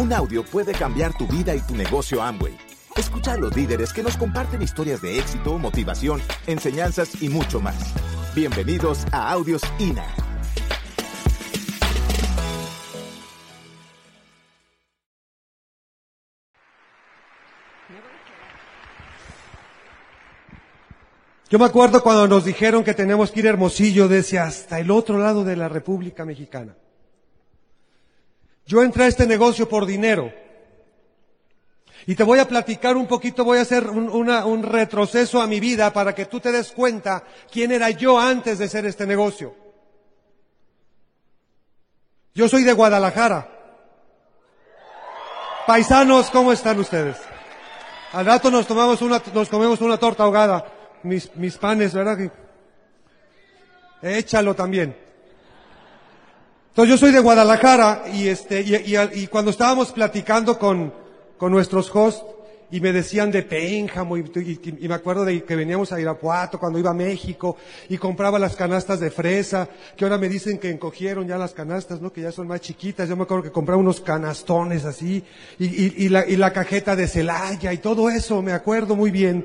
Un audio puede cambiar tu vida y tu negocio Amway. Escucha a los líderes que nos comparten historias de éxito, motivación, enseñanzas y mucho más. Bienvenidos a Audios INA. Yo me acuerdo cuando nos dijeron que tenemos que ir a Hermosillo, decía, hasta el otro lado de la República Mexicana. Yo entré a este negocio por dinero. Y te voy a platicar un poquito, voy a hacer un, retroceso a mi vida para que tú te des cuenta quién era yo antes de ser este negocio. Yo soy de Guadalajara. Paisanos, ¿cómo están ustedes? Al rato nos tomamos una, nos comemos una torta ahogada. Mis, mis panes, ¿verdad? Échalo también. Entonces yo soy de Guadalajara y este, y, cuando estábamos platicando con, con nuestros hosts y me decían de Pénjamo y, y- me acuerdo de que veníamos a Irapuato cuando iba a México y compraba las canastas de fresa, que ahora me dicen que encogieron ya las canastas, ¿no? Que ya son más chiquitas. Yo me acuerdo que compraba unos canastones así y la, y la cajeta de Celaya y todo eso, me acuerdo muy bien.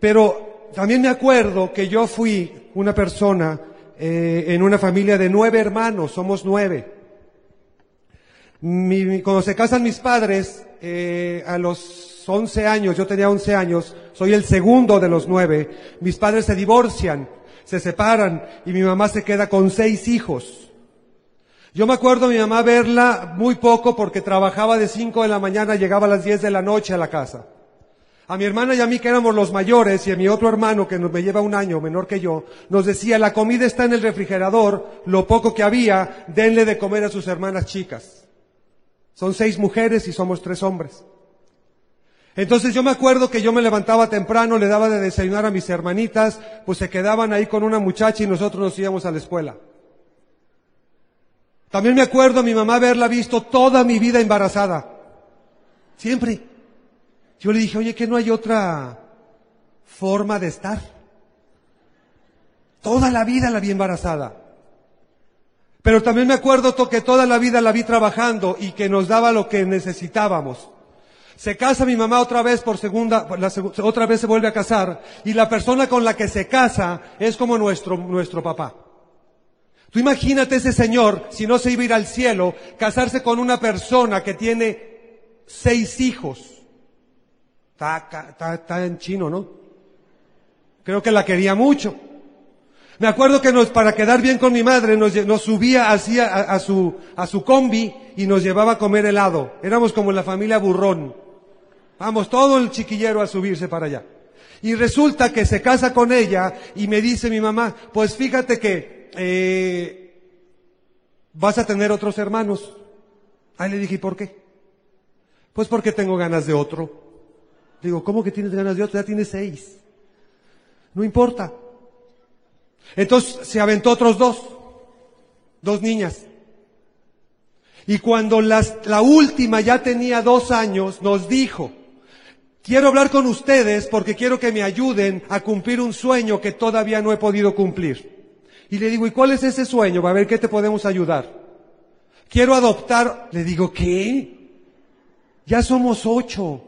Pero también me acuerdo que yo fui una persona eh, en una familia de nueve hermanos, somos nueve. Cuando se casan mis padres, eh, a los 11 años, yo tenía 11 años, soy el segundo de los nueve, mis padres se divorcian, se separan y mi mamá se queda con seis hijos. Yo me acuerdo a mi mamá verla muy poco porque trabajaba de 5 de la mañana, llegaba a las 10 de la noche a la casa. A mi hermana y a mí que éramos los mayores y a mi otro hermano que nos, me lleva un año menor que yo, nos decía, la comida está en el refrigerador, lo poco que había, denle de comer a sus hermanas chicas. Son seis mujeres y somos tres hombres. Entonces yo me acuerdo que yo me levantaba temprano, le daba de desayunar a mis hermanitas, pues se quedaban ahí con una muchacha y nosotros nos íbamos a la escuela. También me acuerdo a mi mamá haberla visto toda mi vida embarazada. Siempre. Yo le dije, oye, que no hay otra forma de estar. Toda la vida la vi embarazada. Pero también me acuerdo que toda la vida la vi trabajando y que nos daba lo que necesitábamos. Se casa mi mamá otra vez por segunda, la otra vez se vuelve a casar y la persona con la que se casa es como nuestro, nuestro papá. Tú imagínate ese señor, si no se iba a ir al cielo, casarse con una persona que tiene seis hijos. Está, está- está en chino, ¿no? Creo que la quería mucho. Me acuerdo que nos, para quedar bien con mi madre, nos subía así a, a su, a su combi y nos llevaba a comer helado. Éramos como la familia burrón. Vamos, todo el chiquillero a subirse para allá. Y resulta que se casa con ella y me dice mi mamá, pues fíjate que eh, vas a tener otros hermanos. Ahí le dije, ¿y por qué? Pues porque tengo ganas de otro. Digo, ¿cómo que tienes ganas de otro? Ya tienes seis. No importa. Entonces se aventó otros dos, dos niñas. Y cuando las- la última ya tenía dos años, nos dijo, quiero hablar con ustedes porque quiero que me ayuden a cumplir un sueño que todavía no he podido cumplir. Y le digo, ¿y cuál es ese sueño? A ver qué te podemos ayudar. Quiero adoptar. Le digo, ¿qué? Ya somos ocho.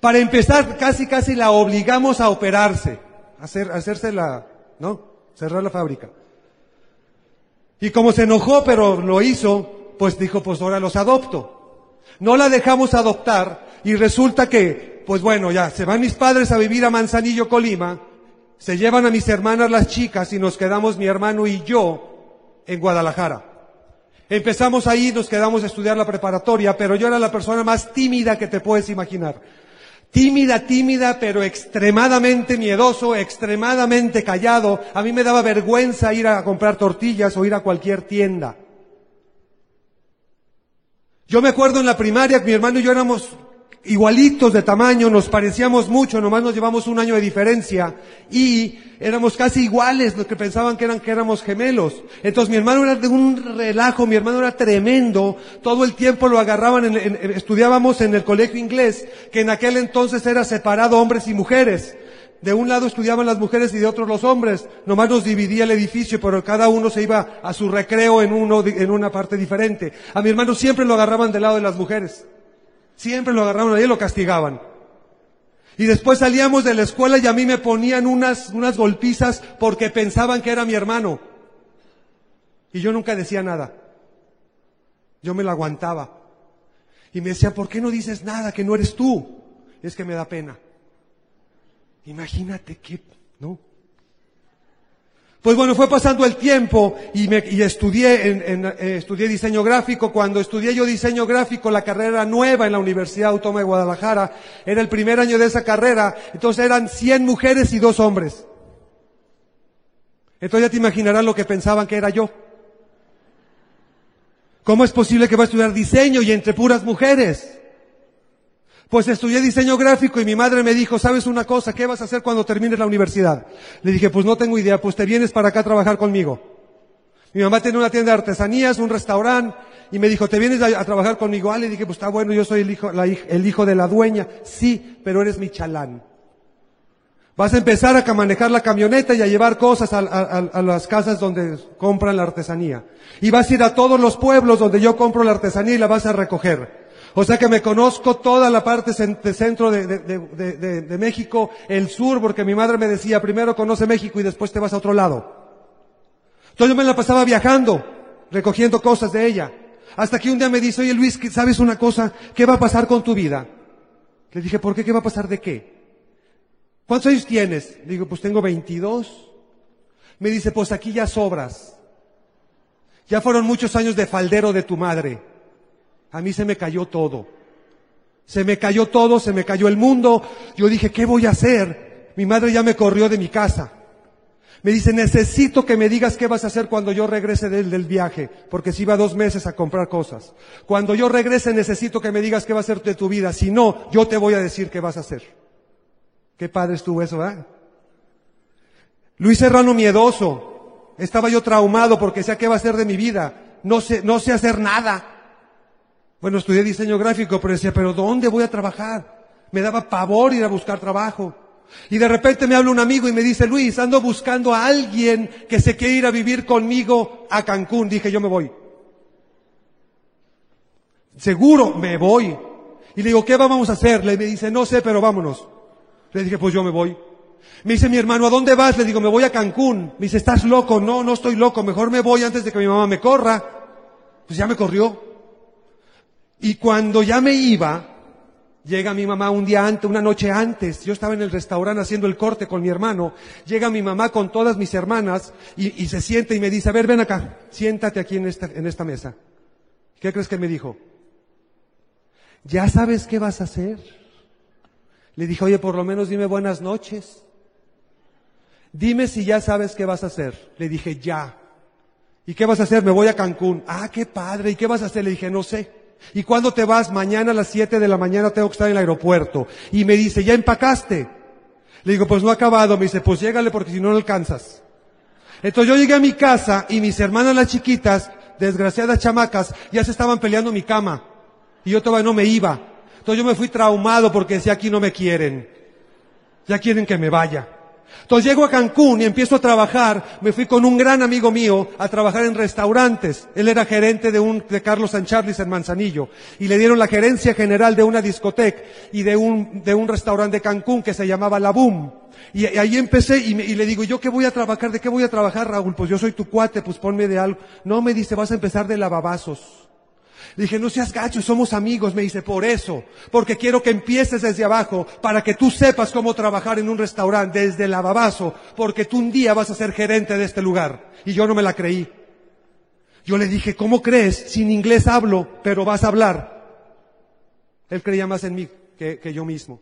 Para empezar, casi casi la obligamos a operarse, a hacer, a hacerse la, ¿no? Cerrar la fábrica. Y como se enojó, pero lo hizo, pues dijo, pues ahora los adopto. No la dejamos adoptar y resulta que, pues bueno, ya, se van mis padres a vivir a Manzanillo, Colima, se llevan a mis hermanas las chicas y nos quedamos mi hermano y yo en Guadalajara. Empezamos ahí, nos quedamos a estudiar la preparatoria, pero yo era la persona más tímida que te puedes imaginar. Tímida, tímida, pero extremadamente miedoso, extremadamente callado. A mí me daba vergüenza ir a comprar tortillas o ir a cualquier tienda. Yo me acuerdo en la primaria que mi hermano y yo éramos igualitos de tamaño, nos parecíamos mucho, nomás nos llevamos un año de diferencia y éramos casi iguales, los que pensaban que eran que éramos gemelos. Entonces mi hermano era de un relajo, mi hermano era tremendo, todo el tiempo lo agarraban, en- en- estudiábamos en el colegio inglés, que en aquel entonces era separado hombres y mujeres. De un lado estudiaban las mujeres y de otro los hombres. Nomás nos dividía el edificio, pero cada uno se iba a su recreo en, una parte diferente. A mi hermano siempre lo agarraban del lado de las mujeres. Siempre lo agarraban ahí y lo castigaban. Y después salíamos de la escuela y a mí me ponían unas, unas golpizas porque pensaban que era mi hermano. Y yo nunca decía nada. Yo me lo aguantaba. Y me decían, ¿por qué no dices nada que no eres tú? es que me da pena. Imagínate que, ¿no? Pues bueno, fue pasando el tiempo y, me, y estudié, en, eh, estudié diseño gráfico. Cuando estudié yo diseño gráfico, la carrera nueva en la Universidad Autónoma de Guadalajara, era el primer año de esa carrera, entonces eran 100 mujeres y dos hombres. Entonces ya te imaginarás lo que pensaban que era yo. ¿Cómo es posible que va a estudiar diseño y entre puras mujeres? Pues estudié diseño gráfico y mi madre me dijo, ¿sabes una cosa? ¿Qué vas a hacer cuando termines la universidad? Le dije, pues no tengo idea, pues te vienes para acá a trabajar conmigo. Mi mamá tiene una tienda de artesanías, un restaurante, y me dijo, ¿te vienes a, trabajar conmigo? Ah, le dije, pues está bueno, yo soy el hijo, de la dueña. Sí, pero eres mi chalán. Vas a empezar a manejar la camioneta y a llevar cosas a, a, las casas donde compran la artesanía. Y vas a ir a todos los pueblos donde yo compro la artesanía y la vas a recoger. O sea que me conozco toda la parte de centro de, de, México, el sur, porque mi madre me decía, primero conoce México y después te vas a otro lado. Entonces yo me la pasaba viajando, recogiendo cosas de ella. Hasta que un día me dice, oye Luis, ¿sabes una cosa? ¿Qué va a pasar con tu vida? Le dije, ¿por qué? ¿Qué va a pasar de qué? ¿Cuántos años tienes? Le digo, pues tengo 22. Me dice, pues aquí ya sobras. Ya fueron muchos años de faldero de tu madre a mí se me cayó todo. Se me cayó todo, se me cayó el mundo. Yo dije, ¿qué voy a hacer? Mi madre ya me corrió de mi casa. Me dice, necesito que me digas qué vas a hacer cuando yo regrese del, viaje, porque si iba dos meses a comprar cosas. Cuando yo regrese necesito que me digas qué va a hacer de tu vida. Si no, yo te voy a decir qué vas a hacer. Qué padre estuvo eso, ¿verdad? Luis Serrano miedoso. Estaba yo traumado porque decía qué va a hacer de mi vida. No sé, no sé hacer nada. Bueno, estudié diseño gráfico, pero decía, pero ¿dónde voy a trabajar? Me daba pavor ir a buscar trabajo. Y de repente me habla un amigo y me dice, Luis, ando buscando a alguien que se quiere ir a vivir conmigo a Cancún. Dije, yo me voy. Seguro, me voy. Y le digo, ¿qué vamos a hacer? Le dice, no sé, pero vámonos. Le dije, pues yo me voy. Me dice mi hermano, ¿a dónde vas? Le digo, me voy a Cancún. Me dice, ¿estás loco? No, no estoy loco. Mejor me voy antes de que mi mamá me corra. Pues ya me corrió. Y cuando ya me iba, llega mi mamá un día antes, una noche antes, yo estaba en el restaurante haciendo el corte con mi hermano, llega mi mamá con todas mis hermanas y, se siente y me dice, a ver, ven acá, siéntate aquí en esta, en esta mesa. ¿Qué crees que me dijo? ¿Ya sabes qué vas a hacer? Le dije, oye, por lo menos dime buenas noches. Dime si ya sabes qué vas a hacer. Le dije, ya. ¿Y qué vas a hacer? Me voy a Cancún. Ah, qué padre. ¿Y qué vas a hacer? Le dije, no sé. ¿Y cuándo te vas? Mañana a las 7 de la mañana tengo que estar en el aeropuerto. Y me dice, ¿ya empacaste? Le digo, pues no ha acabado. Me dice, pues llégale porque si no, no alcanzas. Entonces yo llegué a mi casa y mis hermanas las chiquitas, desgraciadas chamacas, ya se estaban peleando mi cama. Y yo todavía no me iba. Entonces yo me fui traumado porque decía, aquí no me quieren. Ya quieren que me vaya. Entonces llego a Cancún y empiezo a trabajar. Me fui con un gran amigo mío a trabajar en restaurantes. Él era gerente de un, de Carlos Sancharlis en Manzanillo. Y le dieron la gerencia general de una discoteca y de un, de un restaurante de Cancún que se llamaba La Boom. Y, ahí empecé y, y, le digo, ¿yo qué voy a trabajar? ¿De qué voy a trabajar, Raúl? Pues yo soy tu cuate, pues ponme de algo. No, me dice, vas a empezar de lavabazos. Le dije, no seas gacho, somos amigos. Me dice, por eso, porque quiero que empieces desde abajo, para que tú sepas cómo trabajar en un restaurante desde el lavabazo, porque tú un día vas a ser gerente de este lugar. Y yo no me la creí. Yo le dije, ¿cómo crees? Sin inglés hablo, pero vas a hablar. Él creía más en mí que, que yo mismo.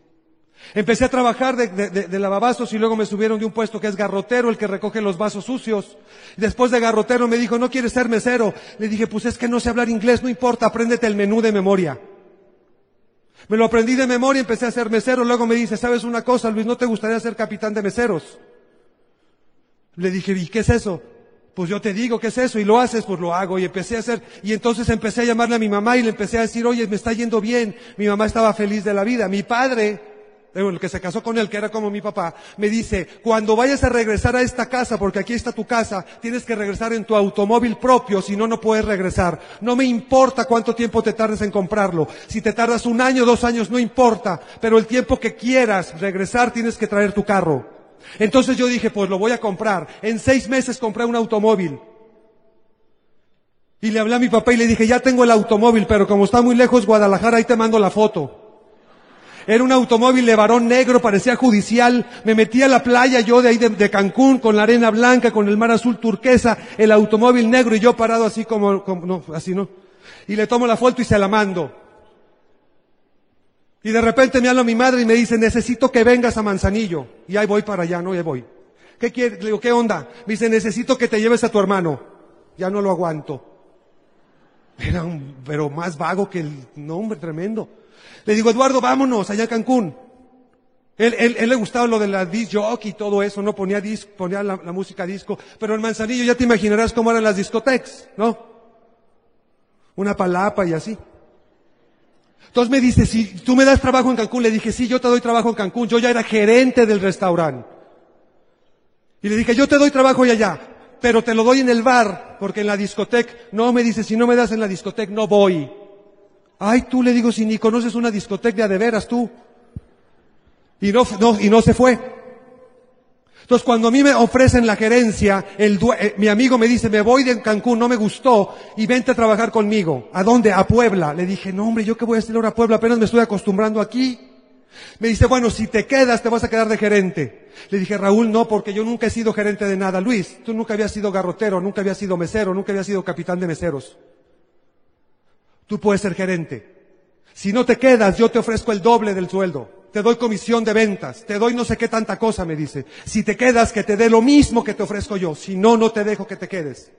Empecé a trabajar de, de, lavabazos y luego me subieron de un puesto que es garrotero, el que recoge los vasos sucios. Después de garrotero me dijo, ¿no quieres ser mesero? Le dije, pues es que no sé hablar inglés, no importa, apréndete el menú de memoria. Me lo aprendí de memoria, empecé a ser mesero, luego me dice, ¿sabes una cosa, Luis? ¿No te gustaría ser capitán de meseros? Le dije, ¿y qué es eso? Pues yo te digo, ¿qué es eso? Y lo haces, pues lo hago. Y empecé a hacer, y entonces empecé a llamarle a mi mamá y le empecé a decir, oye, me está yendo bien. Mi mamá estaba feliz de la vida. Mi padre el que se casó con él, que era como mi papá, me dice, cuando vayas a regresar a esta casa, porque aquí está tu casa, tienes que regresar en tu automóvil propio, si no, no puedes regresar. No me importa cuánto tiempo te tardes en comprarlo. Si te tardas un año, dos años, no importa, pero el tiempo que quieras regresar, tienes que traer tu carro. Entonces yo dije, pues lo voy a comprar. En seis meses compré un automóvil. Y le hablé a mi papá y le dije, ya tengo el automóvil, pero como está muy lejos Guadalajara, ahí te mando la foto. Era un automóvil de varón negro, parecía judicial. Me metí a la playa yo de ahí de, Cancún con la arena blanca, con el mar azul turquesa, el automóvil negro y yo parado así como, como no, así no. Y le tomo la foto y se la mando. Y de repente me habla mi madre y me dice, necesito que vengas a Manzanillo. Y ahí voy para allá, no, ahí voy. ¿Qué quiere? Le digo, ¿qué onda? Me dice, necesito que te lleves a tu hermano. Ya no lo aguanto. Era un, pero más vago que el nombre tremendo. Le digo, Eduardo, vámonos allá a Cancún. Él, él, él le gustaba lo de la disc jockey y todo eso, no ponía disc, ponía la, la, música disco. Pero en Manzanillo ya te imaginarás cómo eran las discotecas, ¿no? Una palapa y así. Entonces me dice, si tú me das trabajo en Cancún, le dije, sí, yo te doy trabajo en Cancún. Yo ya era gerente del restaurante. Y le dije, yo te doy trabajo y allá, pero te lo doy en el bar, porque en la discoteca, no me dice, si no me das en la discoteca, no voy. Ay, tú le digo, si ni conoces una discoteca de, veras tú. Y no, no, y no se fue. Entonces, cuando a mí me ofrecen la gerencia, el, eh, mi amigo me dice, me voy de Cancún, no me gustó, y vente a trabajar conmigo. ¿A dónde? A Puebla. Le dije, no hombre, ¿yo qué voy a hacer ahora a Puebla? Apenas me estoy acostumbrando aquí. Me dice, bueno, si te quedas, te vas a quedar de gerente. Le dije, Raúl, no, porque yo nunca he sido gerente de nada. Luis, tú nunca habías sido garrotero, nunca habías sido mesero, nunca habías sido capitán de meseros tú puedes ser gerente. Si no te quedas, yo te ofrezco el doble del sueldo. Te doy comisión de ventas, te doy no sé qué tanta cosa, me dice. Si te quedas, que te dé lo mismo que te ofrezco yo. Si no, no te dejo que te quedes.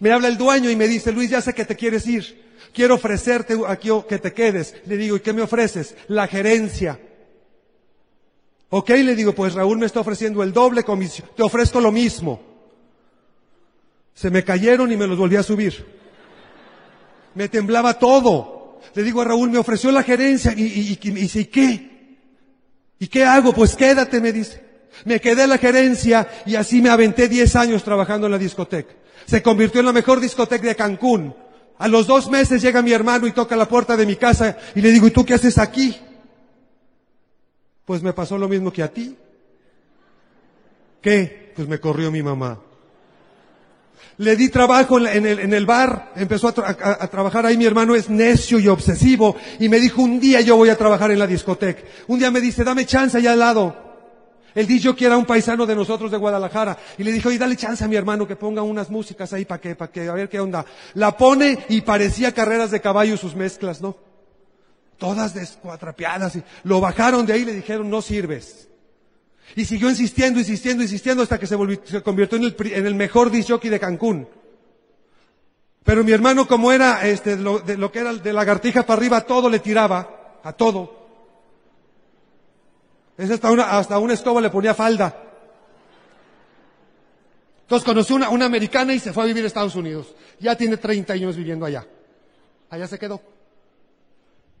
Me habla el dueño y me dice, Luis, ya sé que te quieres ir. Quiero ofrecerte aquí que te quedes. Le digo, ¿y qué me ofreces? La gerencia. Ok, le digo, pues Raúl me está ofreciendo el doble comisión. Te ofrezco lo mismo. Se me cayeron y me los volví a subir. Me temblaba todo. Le digo a Raúl, me ofreció la gerencia y, y, y, dice, ¿y qué? ¿Y qué hago? Pues quédate, me dice. Me quedé en la gerencia y así me aventé 10 años trabajando en la discoteca. Se convirtió en la mejor discoteca de Cancún. A los dos meses llega mi hermano y toca la puerta de mi casa y le digo, ¿y tú qué haces aquí? Pues me pasó lo mismo que a ti. ¿Qué? Pues me corrió mi mamá. Le di trabajo en el, en el bar, empezó a, trabajar ahí, mi hermano es necio y obsesivo, y me dijo, un día yo voy a trabajar en la discoteca. Un día me dice, dame chance allá al lado. Él dijo que era un paisano de nosotros de Guadalajara. Y le dijo, y dale chance a mi hermano que ponga unas músicas ahí para que, para que, a ver qué onda. La pone y parecía carreras de caballo sus mezclas, ¿no? Todas descuatrapeadas. Y lo bajaron de ahí y le dijeron, no sirves. Y siguió insistiendo, insistiendo, insistiendo hasta que se, volvió, se convirtió en el, en el mejor disc jockey de Cancún. Pero mi hermano, como era este, lo, de lo que era de lagartija para arriba, todo le tiraba, a todo. Es hasta una, hasta le ponía falda. Entonces conoció una, una americana y se fue a vivir a Estados Unidos. Ya tiene 30 años viviendo allá. Allá se quedó.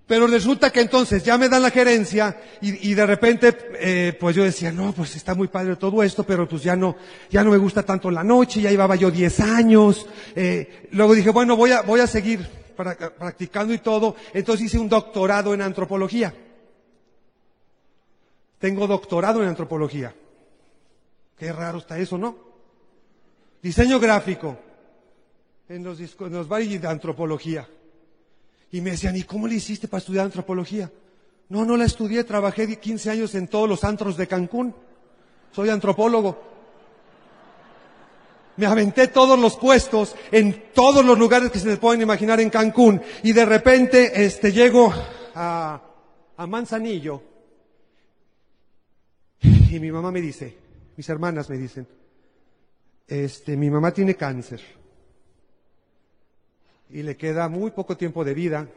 Pero resulta que entonces ya me dan la gerencia y, y de repente, eh, pues yo decía, no, pues está muy padre todo esto, pero pues ya no, ya no me gusta tanto la noche, ya llevaba yo 10 años. Eh, luego dije, bueno, voy a, voy a seguir practicando y todo. Entonces hice un doctorado en antropología. Tengo doctorado en antropología. Qué raro está eso, ¿no? Diseño gráfico en los, en los de antropología. Y me decían, ¿y cómo le hiciste para estudiar antropología? No, no la estudié, trabajé 15 años en todos los antros de Cancún. Soy antropólogo. Me aventé todos los puestos en todos los lugares que se les pueden imaginar en Cancún. Y de repente, este, llego a, a Manzanillo. Y mi mamá me dice, mis hermanas me dicen, este, mi mamá tiene cáncer y le queda muy poco tiempo de vida.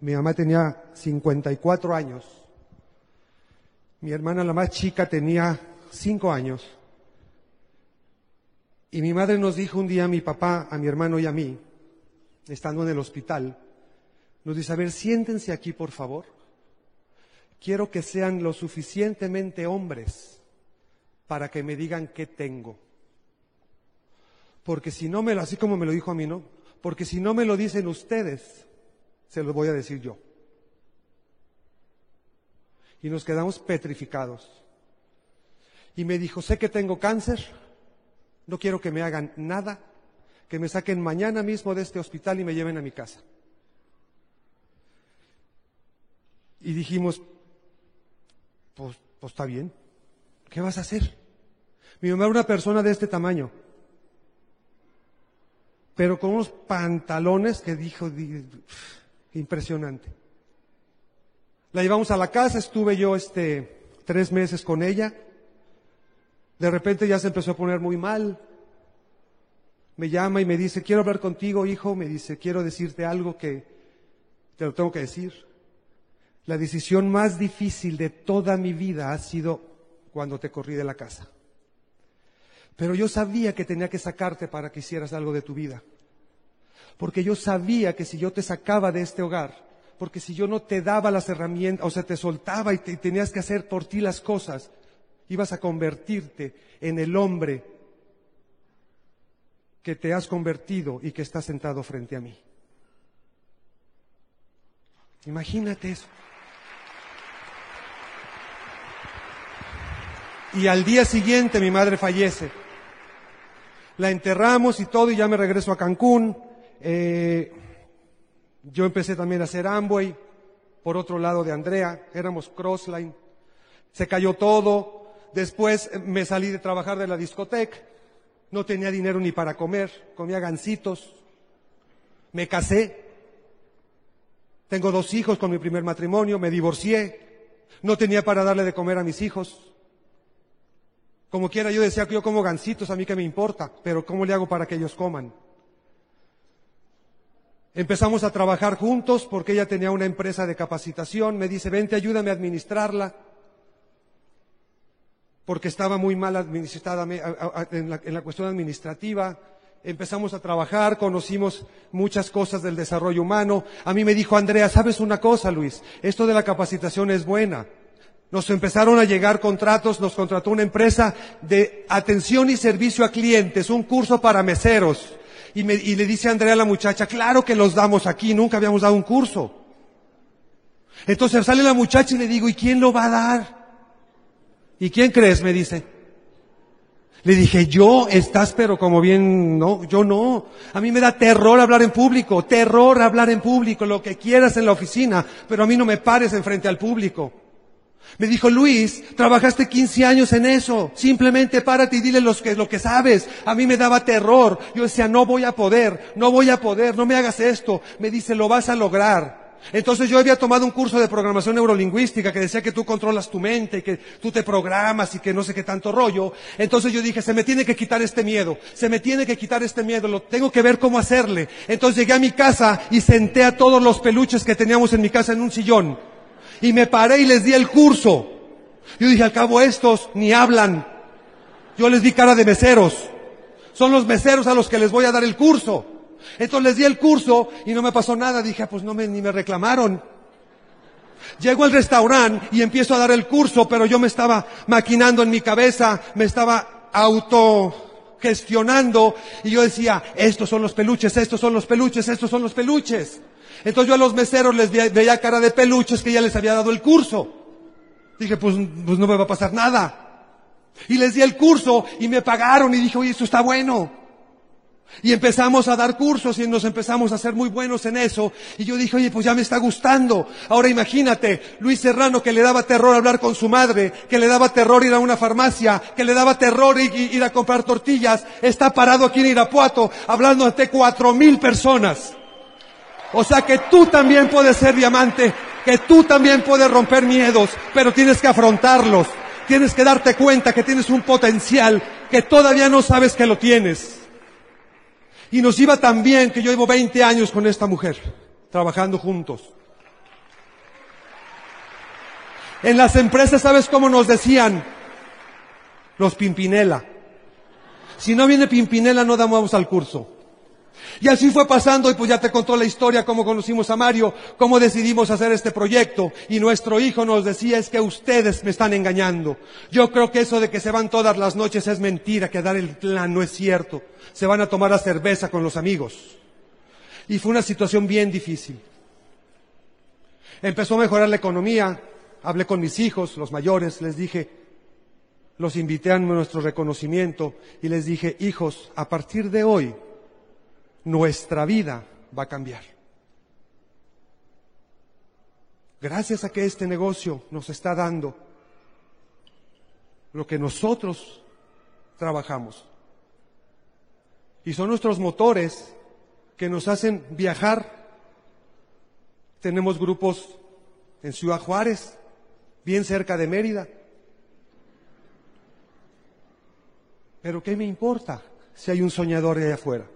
Mi mamá tenía 54 años. Mi hermana, la más chica, tenía 5 años. Y mi madre nos dijo un día a mi papá, a mi hermano y a mí, estando en el hospital, nos dice, a ver, siéntense aquí, por favor, quiero que sean lo suficientemente hombres para que me digan qué tengo. Porque si no me lo, así como me lo dijo a mí, ¿no? Porque si no me lo dicen ustedes, se lo voy a decir yo. Y nos quedamos petrificados. Y me dijo, sé que tengo cáncer, no quiero que me hagan nada, que me saquen mañana mismo de este hospital y me lleven a mi casa. Y dijimos, pues, pues está bien, ¿qué vas a hacer? Mi mamá era una persona de este tamaño, pero con unos pantalones que dijo, impresionante. La llevamos a la casa, estuve yo este tres meses con ella. De repente ya se empezó a poner muy mal. Me llama y me dice, quiero hablar contigo, hijo. Me dice, quiero decirte algo que te lo tengo que decir. La decisión más difícil de toda mi vida ha sido cuando te corrí de la casa. Pero yo sabía que tenía que sacarte para que hicieras algo de tu vida. Porque yo sabía que si yo te sacaba de este hogar, porque si yo no te daba las herramientas, o sea, te soltaba y, tenías que hacer por ti las cosas, ibas a convertirte en el hombre que te has convertido y que está sentado frente a mí. Imagínate eso. Y al día siguiente mi madre fallece. La enterramos y todo y ya me regreso a Cancún. Eh, yo empecé también a hacer Amway por otro lado de Andrea. Éramos Crossline. Se cayó todo. Después me salí de trabajar de la discoteca. No tenía dinero ni para comer. Comía gancitos. Me casé. Tengo dos hijos con mi primer matrimonio. Me divorcié. No tenía para darle de comer a mis hijos. Como quiera, yo decía que yo como gancitos, a mí que me importa, pero ¿cómo le hago para que ellos coman? Empezamos a trabajar juntos porque ella tenía una empresa de capacitación. Me dice, vente, ayúdame a administrarla. Porque estaba muy mal administrada en la, en la cuestión administrativa. Empezamos a trabajar, conocimos muchas cosas del desarrollo humano. A mí me dijo Andrea, ¿sabes una cosa, Luis? Esto de la capacitación es buena. Nos empezaron a llegar contratos, nos contrató una empresa de atención y servicio a clientes, un curso para meseros. Y, me, y, le dice Andrea a la muchacha, claro que los damos aquí, nunca habíamos dado un curso. Entonces sale la muchacha y le digo, ¿y quién lo va a dar? ¿Y quién crees? Me dice. Le dije, yo estás pero como bien, no, yo no. A mí me da terror hablar en público, terror hablar en público, lo que quieras en la oficina, pero a mí no me pares enfrente al público. Me dijo, Luis, trabajaste 15 años en eso. Simplemente párate y dile los que, lo que sabes. A mí me daba terror. Yo decía, no voy a poder, no voy a poder, no me hagas esto. Me dice, lo vas a lograr. Entonces yo había tomado un curso de programación neurolingüística que decía que tú controlas tu mente, que tú te programas y que no sé qué tanto rollo. Entonces yo dije, se me tiene que quitar este miedo, se me tiene que quitar este miedo, lo tengo que ver cómo hacerle. Entonces llegué a mi casa y senté a todos los peluches que teníamos en mi casa en un sillón y me paré y les di el curso. Yo dije, al cabo estos ni hablan. Yo les di cara de meseros. Son los meseros a los que les voy a dar el curso. Entonces les di el curso y no me pasó nada. Dije, ah, pues no me, ni me reclamaron. Llego al restaurante y empiezo a dar el curso, pero yo me estaba maquinando en mi cabeza, me estaba autogestionando y yo decía, estos son los peluches, estos son los peluches, estos son los peluches. Entonces yo a los meseros les veía cara de peluches que ya les había dado el curso. Dije, pues, pues no me va a pasar nada. Y les di el curso y me pagaron y dije, oye, esto está bueno. Y empezamos a dar cursos y nos empezamos a ser muy buenos en eso. Y yo dije, oye, pues ya me está gustando. Ahora imagínate, Luis Serrano que le daba terror hablar con su madre, que le daba terror ir a una farmacia, que le daba terror ir, a comprar tortillas, está parado aquí en Irapuato hablando ante cuatro mil personas. O sea que tú también puedes ser diamante, que tú también puedes romper miedos, pero tienes que afrontarlos. Tienes que darte cuenta que tienes un potencial que todavía no sabes que lo tienes. Y nos iba tan bien que yo llevo 20 años con esta mujer, trabajando juntos. En las empresas, ¿sabes cómo nos decían? Los Pimpinela. Si no viene Pimpinela, no damos al curso. Y así fue pasando y pues ya te contó la historia, cómo conocimos a Mario, cómo decidimos hacer este proyecto. Y nuestro hijo nos decía es que ustedes me están engañando. Yo creo que eso de que se van todas las noches es mentira, que dar el plan no es cierto. Se van a tomar la cerveza con los amigos. Y fue una situación bien difícil. Empezó a mejorar la economía, hablé con mis hijos, los mayores, les dije, los invité a nuestro reconocimiento y les dije, hijos, a partir de hoy, nuestra vida va a cambiar. Gracias a que este negocio nos está dando lo que nosotros trabajamos. Y son nuestros motores que nos hacen viajar. Tenemos grupos en Ciudad Juárez, bien cerca de Mérida. Pero ¿qué me importa si hay un soñador allá afuera?